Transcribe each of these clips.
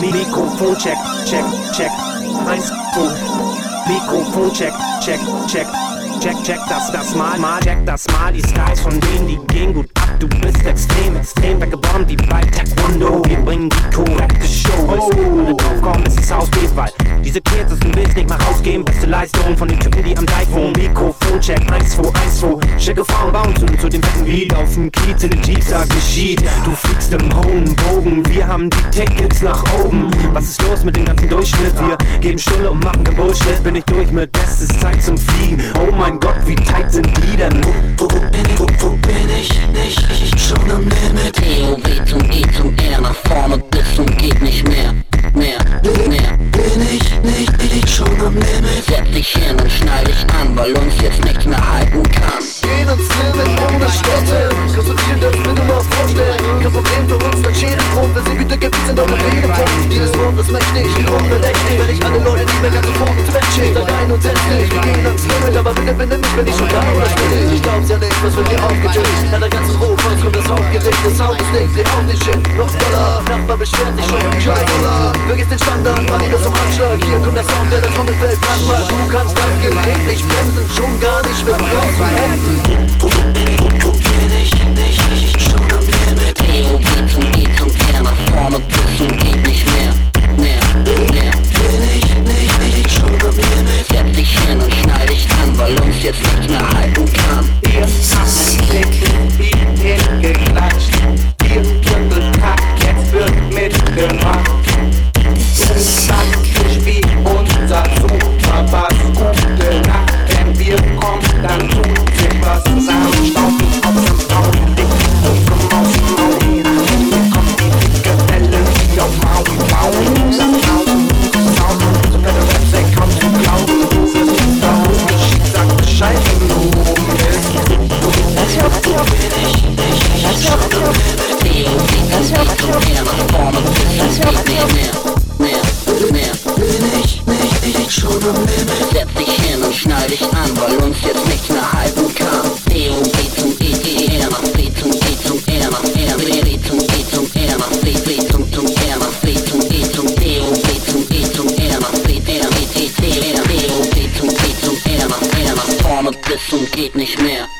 Mikrofon check, check, check. Eins, zwei. Mikrofon check, check, check. Check, check, das, das mal, mal, check, das mal. Die Skies von denen, die gehen gut. Du bist extrem, extrem weggebombt, die bei Taekwondo. Wir bringen die Kohle, das Show ist. Oh. Wenn du drauf kommst, ist es Haus Baseball. Diese Kids aus dem Bild nicht mehr rausgehen. Beste Leistung von den Typen, die am Deich wohnen. Mikrofon check, 1, 2, 1, 2. Schicke Frauen bauen zu, zu dem fetten Beat auf dem Kiez in den Jeeps, geschieht. Du fliegst im hohen Bogen, wir haben die Tickets nach oben. Was ist los mit dem ganzen Durchschnitt? Wir geben Stille und machen den Bullshit. Bin ich durch mit Bestes Zeit zum Fliegen. Oh mein Gott, wie tight sind die denn? Wo, wo bin ich, wo, wo bin ich? Nicht, ich schon am Limit. TOW zum E zum R nach vorne bis zum geht nicht mehr. Mehr, mehr. nicht, nicht. Schon am Limit. Setz dich hin und schnall dich an, weil uns jetzt nichts mehr halten kann. Gehen ins Limit ohne Städte. Dir das bitte mal vorstellen? Kein Problem für uns, dann scheren Grund. Wir sind wie dicke Pizzen auf dem Regenpunkt. Dieses Wort ist mächtig, unberechtigt. Wenn ich alle Leute nicht mehr ganz sofort ins Bett schick. Dann rein und setz dich. Wir gehen ans Limit, aber bitte binde mich, wenn ich schon da oder stille. Ich glaub's ja nicht, was wird hier aufgetischt. An der ganzen Rohfass kommt das Hauptgericht. Das Sound ist nicht, seh auch nicht shit. Noch voller, Nachbar beschwert sich schon. Scheiße, vergiss den Standard, mach ihn das zum Anschlag. Hier kommt der Sound, der das Trommelfeld anmacht. Du kannst das Gerät nicht bremsen, schon gar nicht mit Bremsen. TOW zum E zum R nach vorne bis zum geht nicht mehr. Mehr, mehr. Bin ich nicht, ich schon am Limit. Setz dich hin und schnall dich an, weil uns jetzt nichts mehr halten kann. Ihr habt den Beat hingeklatscht. Viertel Takt, jetzt wird mitgemacht. Setz dich hin und schnall dich an, weil uns jetzt nichts mehr halten kann. TOW zum E E R nach B zum E zum R nach R B B zum E zum R nach B B zum zum R nach B zum E zum TOW zum E zum R nach B R B T T R TOW zum E zum R nach R nach vorne bis zum geht nicht mehr.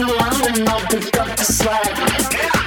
alone and all the up to slack.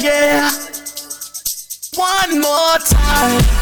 yeah. One more time.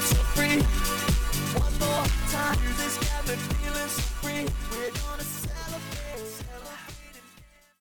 feeling so free. One more time, this got me feeling so free.